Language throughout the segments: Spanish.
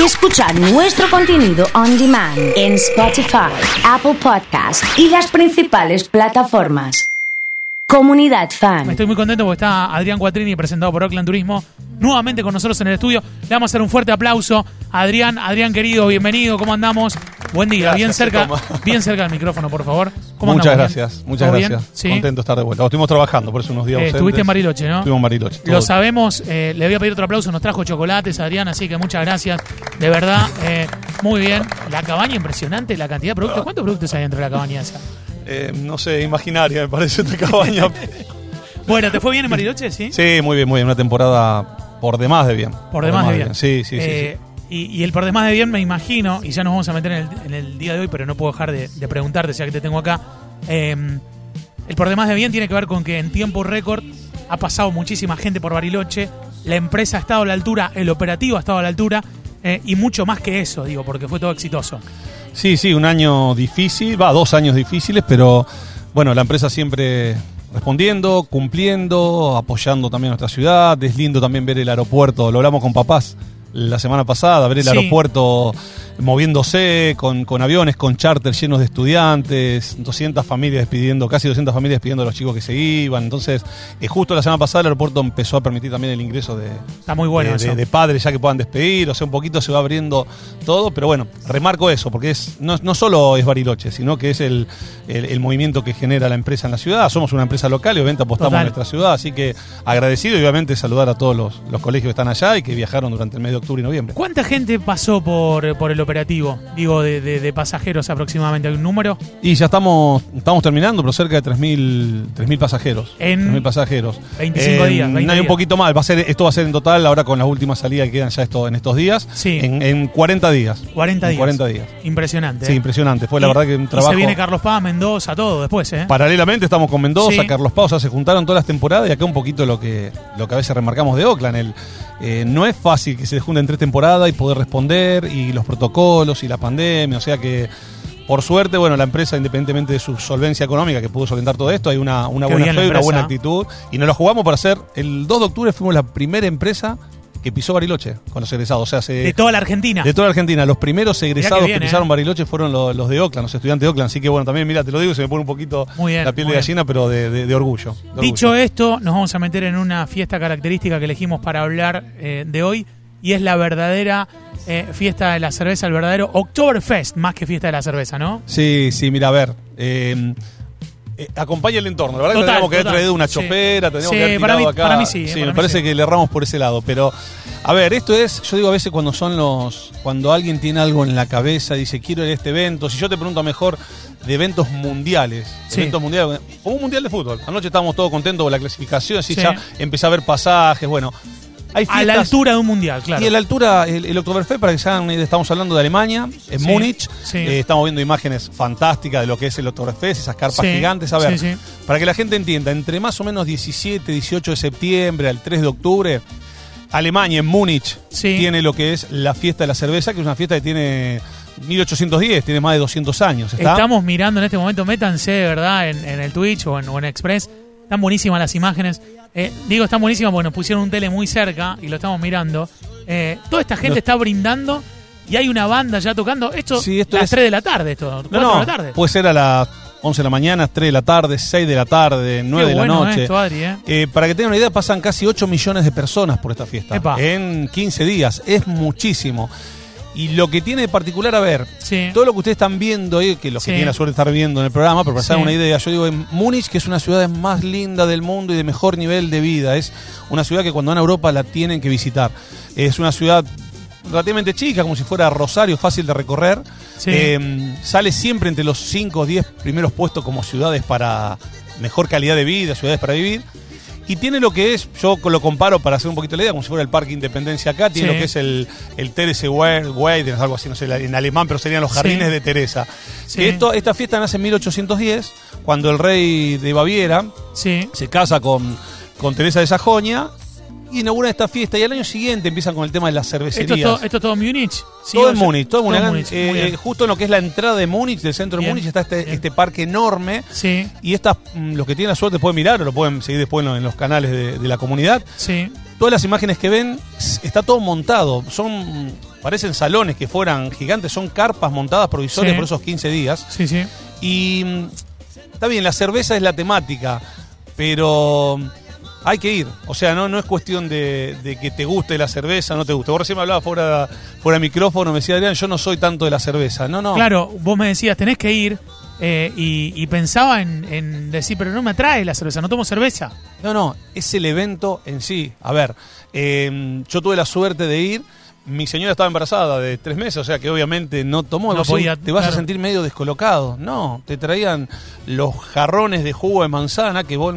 y escuchar nuestro contenido on demand en Spotify, Apple Podcast y las principales plataformas. Comunidad Fan. Estoy muy contento porque está Adrián Cuatrini, presentado por Oakland Turismo, nuevamente con nosotros en el estudio. Le vamos a hacer un fuerte aplauso a Adrián. Adrián, querido, bienvenido. ¿Cómo andamos? Buen día. Gracias, bien cerca bien cerca del micrófono, por favor. ¿Cómo Muchas andamos? gracias, muchas gracias. Sí. Contento de estar de vuelta. Estuvimos trabajando, por eso unos días Eh, ausentes. estuviste en Bariloche, ¿no? Estuvimos en Bariloche. Lo sabemos, eh, le voy a pedir otro aplauso, nos trajo chocolates Adrián, así que muchas gracias, de verdad, eh, muy bien. La cabaña impresionante, la cantidad de productos, ¿cuántos productos hay dentro de la cabaña esa? Eh, no sé, imaginaria me parece esta cabaña. Bueno, ¿te fue bien en Bariloche? Sí. sí, muy bien, muy bien. Una temporada por demás de bien. Por demás de bien. Sí, sí, sí, Eh, Y, y el por demás de bien me imagino, y ya nos vamos a meter en el, en el día de hoy, pero no puedo dejar de, de preguntarte, ya que te tengo acá. eh, el por demás de bien tiene que ver con que en tiempo récord ha pasado muchísima gente por Bariloche, la empresa ha estado a la altura, el operativo ha estado a la altura, eh, y mucho más que eso, digo, porque fue todo exitoso. Sí, sí, un año difícil, va, dos años difíciles, pero bueno, la empresa siempre respondiendo, cumpliendo, apoyando también a nuestra ciudad. Es lindo también ver el aeropuerto, lo hablamos con papás la semana pasada, ver el Sí. aeropuerto moviéndose con, con aviones, con charters llenos de estudiantes, 200 familias despidiendo, casi 200 familias despidiendo a los chicos que se iban. Entonces, eh, justo la semana pasada el aeropuerto empezó a permitir también el ingreso de, Está muy bueno de, eso. de- de padres ya que puedan despedir, o sea, un poquito se va abriendo todo, pero bueno, remarco eso, porque es no, no solo es Bariloche, sino que es el, el- el movimiento que genera la empresa en la ciudad. Somos una empresa local y obviamente apostamos Total. a nuestra ciudad, así que agradecido y obviamente saludar a todos los, los colegios que están allá y que viajaron durante el mes de octubre y noviembre. ¿Cuánta gente pasó por, por el operativo? Digo, de, de- de pasajeros aproximadamente. ¿Hay un número? Y ya estamos estamos terminando, pero cerca de 3.000 3.000 pasajeros. En 3.000 pasajeros. 25 días, 20 no hay un poquito más. Va a ser, esto va a ser en total, ahora con las últimas salidas que quedan ya esto, en estos días. Sí. En, en 40 días. 40 En días. 40 días. Impresionante. Sí, ¿eh? impresionante. Fue la verdad que un y trabajo. se viene Carlos Paz, Mendoza, todo después, ¿eh? Paralelamente estamos con Mendoza, Sí. Carlos Paz, o sea, se juntaron todas las temporadas y acá un poquito lo que, lo que a veces remarcamos de Oakland. El, eh, no es fácil que se junten tres temporadas y poder responder y los protocolos y la pandemia, o sea que por suerte, bueno, la empresa, independientemente de su solvencia económica que pudo solventar todo esto, hay una, una buena fe y una buena actitud y nos lo jugamos para hacer, el 2 de octubre fuimos la primera empresa que pisó Bariloche con los egresados, o sea, se, de toda la Argentina. de toda la Argentina, los primeros egresados bien, que ¿eh? pisaron Bariloche fueron los, los de Oakland, los estudiantes de Oakland. Así que bueno, también, mira, te lo digo, se me pone un poquito bien, la piel de bien. gallina, pero de, de- de orgullo. de Dicho esto, nos vamos a meter en una fiesta característica que elegimos para hablar eh, de hoy y es la verdadera eh, fiesta de la cerveza, el verdadero Oktoberfest, más que fiesta de la cerveza, ¿no? Sí, sí, mira, a ver. eh, eh, acompaña el entorno. La verdad Total, que tendríamos que haber traído una Sí. chopera, tendríamos Sí, que haber para tirado mí- acá. para mí sí, eh, Sí, para me mí parece sí. que le erramos por ese lado. Pero, a ver, esto es, yo digo a veces cuando son los, cuando alguien tiene algo en la cabeza, dice, quiero ir a este evento. Si yo te pregunto mejor de eventos mundiales, Sí. eventos mundiales, como un mundial de fútbol. Anoche estábamos todos contentos con la clasificación, así Sí. ya empecé a ver pasajes, bueno. Hay A la altura de un mundial, claro. y a la altura, el, el Oktoberfest, para que se hagan una idea, estamos hablando de Alemania, en Sí, Múnich. sí. Eh, estamos viendo imágenes fantásticas de lo que es el Oktoberfest, esas carpas Sí, gigantes. A ver, para que la gente entienda, entre más o menos 17, 18 de septiembre al 3 de octubre, Alemania, en Múnich, tiene lo que es la fiesta de la cerveza, que es una fiesta que tiene 1810, tiene más de 200 años. ¿está? Estamos mirando en este momento, métanse de verdad en, en el Twitch o en, o en Express. Están buenísimas las imagenes. Eh, digo, están buenísimas porque nos pusieron un tele muy cerca y lo estamos mirando. Eh, toda esta gente No. está brindando y hay una banda ya tocando. Esto, Sí, esto las es- 3 de la tarde, esto. 4 No, no, de la tarde. puede ser a las 11 de la mañana, 3 de la tarde, 6 de la tarde, 9 Qué de la bueno noche. esto, Adri, ¿eh? Eh, para que tengan una idea, pasan casi 8 millones de personas por esta fiesta. Epa. En 15 días. Es muchísimo. Y lo que tiene de particular, a ver, Sí. todo lo que ustedes están viendo ahí, que los Sí. que tienen la suerte de estar viendo en el programa, pero para Sí. una idea, yo digo, en Múnich, que es una ciudad más linda del mundo y de mejor nivel de vida, es una ciudad que cuando van a Europa la tienen que visitar. Es una ciudad relativamente chica, como si fuera Rosario, fácil de recorrer. Eh, sale siempre entre los 5 o 10 primeros puestos como ciudades para mejor calidad de vida, ciudades para vivir. Y tiene lo que es, yo lo comparo para hacer un poquito la idea, como si fuera el Parque Independencia acá, tiene Sí. lo que es el, el Terese Weiden, algo así, no sé, en alemán, pero serían los jardines Sí. de Teresa. Sí. Esto, esta fiesta nace en 1810, cuando el rey de Baviera Sí. se casa con, con Teresa de Sajonia y inaugura esta fiesta. Y al año siguiente empiezan con el tema de las Esto cervecerías. es, todo, esto es todo Múnich. Sí, todo en Múnich, todo en Múnich. Eh, justo en lo que es la entrada de Múnich, del centro de Múnich, está este, este parque enorme. Sí, Y estas, mm, los que tienen la suerte pueden mirar o lo pueden seguir después en, lo- en los canales de, de la comunidad. sí. Todas las imágenes que ven, está todo montado. Son parecen salones que fueran gigantes, son carpas montadas provisorias Sí. por esos 15 días. Sí, sí. Y mm, está bien, la cerveza es la temática, pero hay que ir. O sea, no, no es cuestión de, de que te guste la cerveza, no te guste. Vos recién me hablabas fuera, fuera de micrófono, me decía Adrián, yo no soy tanto de la cerveza. No, no. Claro, vos me decías, tenés que ir. eh, y, y pensaba en, en decir, pero no me atrae la cerveza, no tomo cerveza. No, no, es el evento en sí. A ver, eh, yo tuve la suerte de ir. Mi señora estaba embarazada de tres meses, o sea que obviamente no tomó. No podía, te vas a sentir medio descolocado. No, te traían los jarrones de jugo de manzana que vos,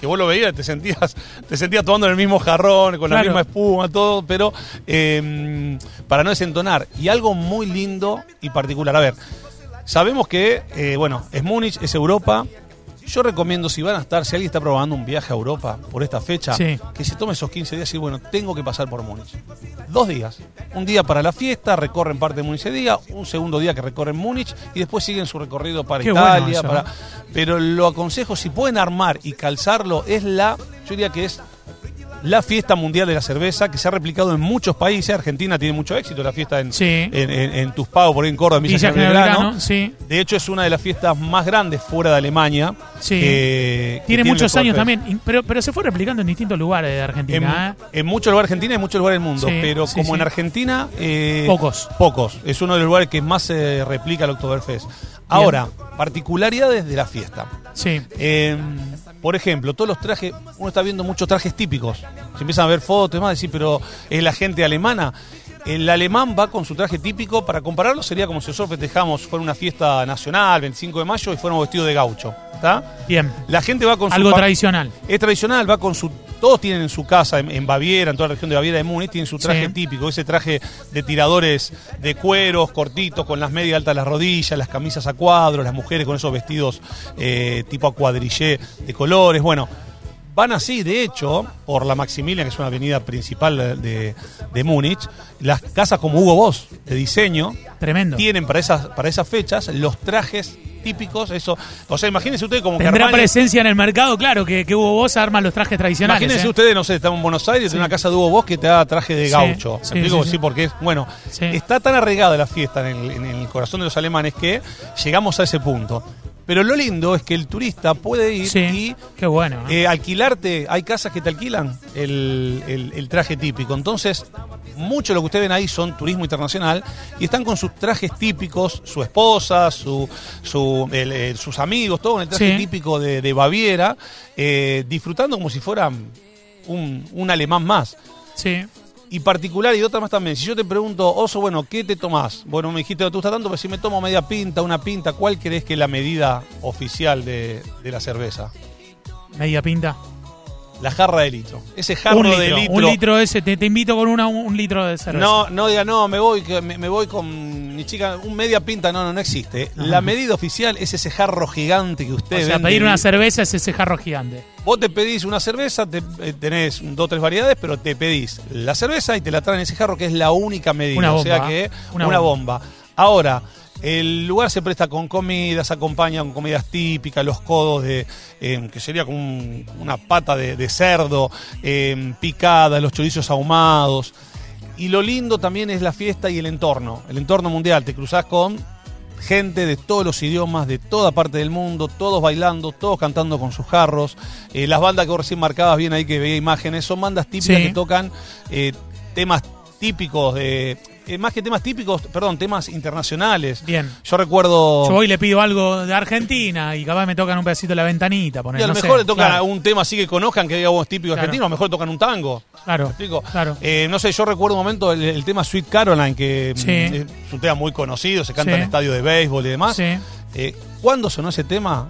que vos lo veías, te sentías, te sentías tomando en el mismo jarrón, con la misma espuma, todo, pero eh, para no desentonar. Y algo muy lindo y particular. A ver, sabemos que, eh, bueno, es Múnich, es Europa. Yo recomiendo, si van a estar, si alguien está probando un viaje a Europa por esta fecha, Sí. que se tome esos 15 días y bueno, tengo que pasar por Múnich. Dos días. Un día para la fiesta, recorren parte de Múnich ese día, un segundo día que recorren Múnich y después siguen su recorrido para Qué Italia. para... ¿no? Pero lo aconsejo, si pueden armar y calzarlo, es la, yo diría que es la fiesta mundial de la cerveza que se ha replicado en muchos países. Argentina tiene mucho éxito, la fiesta en, Sí. en, en- en Tuspao, por ahí en Córdoba, en Villa Belgrano. Sí. De hecho, es una de las fiestas más grandes fuera de Alemania. Sí. que- que Tiene el muchos años también, pero, pero se fue replicando en distintos lugares de En, Argentina. ¿eh? en muchos lugares de Argentina y en muchos lugares del mundo, pero como en Argentina... eh, Pocos. Pocos. Es uno de los lugares que más se replica el Oktoberfest. Ahora, particularidades de la fiesta. Sí. Por ejemplo, todos los trajes, uno está viendo muchos trajes típicos. Se empiezan a ver fotos y demás, decir, pero es la gente alemana. El alemán va con su traje típico, para compararlo sería como si nosotros festejamos, fuera una fiesta nacional, 25 de mayo, y fuéramos vestidos de gaucho. ¿Está? Bien. La gente va con Algo su pa- tradicional. es tradicional, va con su. Todos tienen en su casa, en, en Baviera, en toda la región de Baviera de Múnich, tienen su traje Sí. típico, ese traje de tiradores de cueros, cortitos, con las medias altas a las rodillas, las camisas a cuadros, las mujeres con esos vestidos eh, tipo a cuadrillé de colores. Bueno, van así, de hecho, por la Maximilian, que es una avenida principal de, de- de Múnich, las casas como Hugo Boss, de diseño, Tremendo. tienen para esas, para esas fechas los trajes típicos, eso. O sea, imagínense ustedes como que Tendrá Armani- presencia en el mercado, claro, que, que Hugo Boss arma los trajes tradicionales. Imagínense ¿eh? ustedes, no sé, estamos en Buenos Aires, en una casa de Hugo Boss que te da traje de gaucho. ¿Me sí, explico? sí, porque es, bueno, está tan arraigada la fiesta en el, en el corazón de los alemanes que llegamos a ese punto. Pero lo lindo es que el turista puede ir Sí. y Qué bueno. ¿eh? eh, alquilarte, hay casas que te alquilan el, el- el traje típico. Entonces, mucho de lo que ustedes ven ahí son turismo internacional y están con sus trajes típicos, su esposa, su, su- el- el- sus amigos, todo en el traje Sí. típico de, de Baviera, eh, disfrutando como si fueran un, un alemán más. Sí. Y particular y otra más también. Si yo te pregunto, Oso, bueno, ¿qué te tomás? Bueno, me dijiste, no te gusta tanto, pero si me tomo media pinta, una pinta, ¿cuál crees que es la medida oficial de, de la cerveza? Media pinta. La jarra de litro. Ese jarro un litro, de litro. Un litro ese. Te, te invito con una, un litro de cerveza. No, no diga, no, me voy, me, me voy con mi chica, un media pinta, no, no, no existe. La medida oficial es ese jarro gigante que O usted sea, vende. pedir una cerveza es ese jarro gigante. Vos te pedís una cerveza, te, eh, tenés dos o tres variedades, pero te pedís la cerveza y te la traen en ese jarro que es la única medida. Una o sea que una, Una bomba. Ahora, el lugar se presta con comidas, acompaña con comidas típicas, los codos de, eh, que sería como un- una pata de, de cerdo, eh, picada, los chorizos ahumados. Y lo lindo también es la fiesta y el entorno, el entorno mundial. Te cruzás con gente de todos los idiomas, de toda parte del mundo, todos bailando, todos cantando con sus jarros. Eh, las bandas que vos recién marcabas bien ahí que veía imágenes, son bandas típicas Sí. que tocan eh, temas típicos de... eh, más que temas típicos, perdón, temas internacionales. Bien. Yo recuerdo... Yo voy y le pido algo de Argentina y capaz me tocan un pedacito de la ventanita. Poner, y a lo no mejor sé, le tocan claro, un tema así que conozcan, que diga vos típico Claro. argentino, a lo mejor tocan un tango. Claro, ¿Me explico? claro. Eh, no sé, yo recuerdo un momento el, el tema Sweet Caroline, que mm, Sí. es un tema muy conocido, se canta Sí. en estadios de béisbol y demás. Sí. Eh, ¿Cuándo sonó ese tema?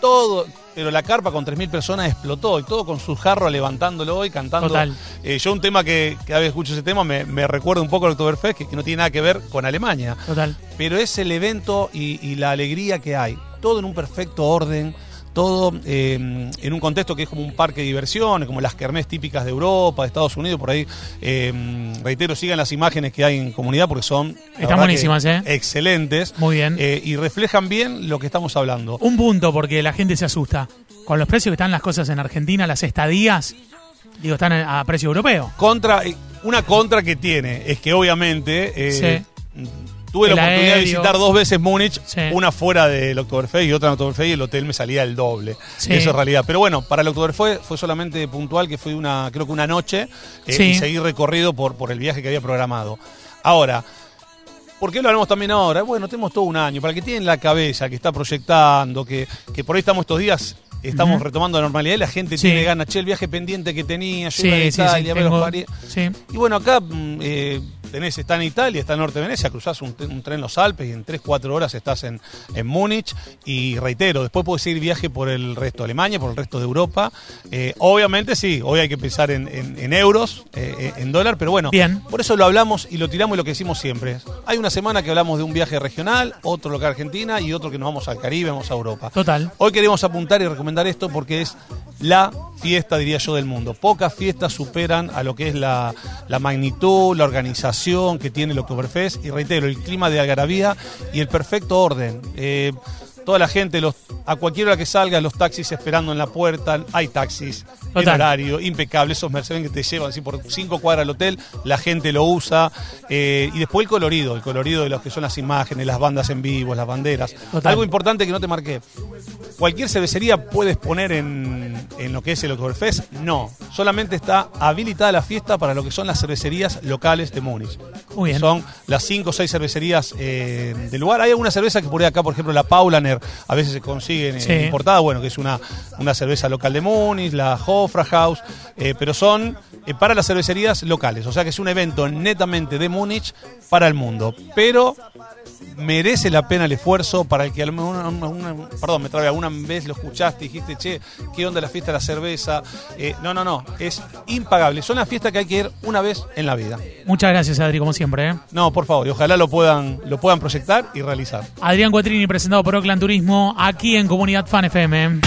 Todo, pero la carpa con 3.000 personas explotó y todo con su jarro levantándolo y cantando. Total. Eh, yo un tema que cada vez escucho ese tema me, me recuerda un poco al Oktoberfest, que, que no tiene nada que ver con Alemania. Total. Pero es el evento y, y la alegría que hay. Todo en un perfecto orden, todo eh, en un contexto que es como un parque de diversiones, como las kermés típicas de Europa, de Estados Unidos, por ahí. eh, reitero, sigan las imágenes que hay en comunidad porque son Están buenísimas, ¿eh? Excelentes. Muy bien. Eh, y reflejan bien lo que estamos hablando. Un punto porque la gente se asusta. Con los precios que están las cosas en Argentina, las estadías, Digo, están a precio europeo. Contra, una contra que tiene es que obviamente eh, tuve El la oportunidad de visitar dos veces Múnich, Sí. una fuera del Oktoberfest y otra en Oktoberfest y el hotel me salía el doble. Sí. Eso es realidad. Pero bueno, para el Oktoberfest fue solamente puntual, que fue una, creo que una noche eh, Sí. y seguir recorrido por, por el viaje que había programado. Ahora, ¿Por qué lo hablamos también ahora? Bueno, tenemos todo un año. Para el que tiene en la cabeza, que está proyectando, que, que por ahí estamos estos días, estamos retomando la normalidad y la gente Sí. tiene ganas. Che, el viaje pendiente que tenía, yo Sí, iba a sí, sí. Italia, a ver los tengo- sí. y bueno, acá mm, eh, tenés, está en Italia, está en Norte de Venecia, cruzás un, un tren en los Alpes y en 3-4 horas estás en, en Múnich. Y reitero, después puedes seguir viaje por el resto de Alemania, por el resto de Europa. Eh, obviamente sí, hoy hay que pensar en, en- en euros, eh, en dólar, pero bueno, Bien. por eso lo hablamos y lo tiramos y lo que decimos siempre. Hay una semana que hablamos de un viaje regional, otro local a Argentina y otro que nos vamos al Caribe, vamos a Europa. Total. Hoy queremos apuntar y recomendar esto porque es la fiesta, diría yo, del mundo. Pocas fiestas superan a lo que es la, la magnitud, la organización que tiene el Oktoberfest y reitero, el clima de algarabía y el perfecto orden. Eh, toda la gente, los, a cualquier hora que salga, los taxis esperando en la puerta, hay taxis en Total. horario, impecable, esos Mercedes que te llevan así por cinco cuadras al hotel, la gente lo usa, eh, y después el colorido, el colorido de lo que son las imágenes, las bandas en vivo, las banderas. Total. Algo importante que no te marqué, ¿Cualquier cervecería puedes poner en, en lo que es el Oktoberfest? No. Solamente está habilitada la fiesta para lo que son las cervecerías locales de Múnich. Muy bien. Son las cinco o seis cervecerías eh, del lugar. Hay alguna cerveza que por ahí acá, por ejemplo, la Paulaner, a veces se consiguen eh, Sí. importada, bueno, que es una, una cerveza local de Múnich, la Hofrahaus, eh, pero son eh, para las cervecerías locales. O sea que es un evento netamente de Múnich para el mundo. Pero merece la pena el esfuerzo para el que alguna, una- una- perdón, me trabé, alguna vez lo escuchaste y dijiste, che, ¿qué onda la fiesta de la cerveza? Eh, no, no, no, es impagable. Son las fiestas que hay que ir una vez en la vida. Muchas gracias, Adri, como siempre. ¿eh? No, por favor, y ojalá lo puedan, lo puedan proyectar y realizar. Adrián Cuatrini, presentado por Oakland Turismo, aquí en Comunidad Fan FM.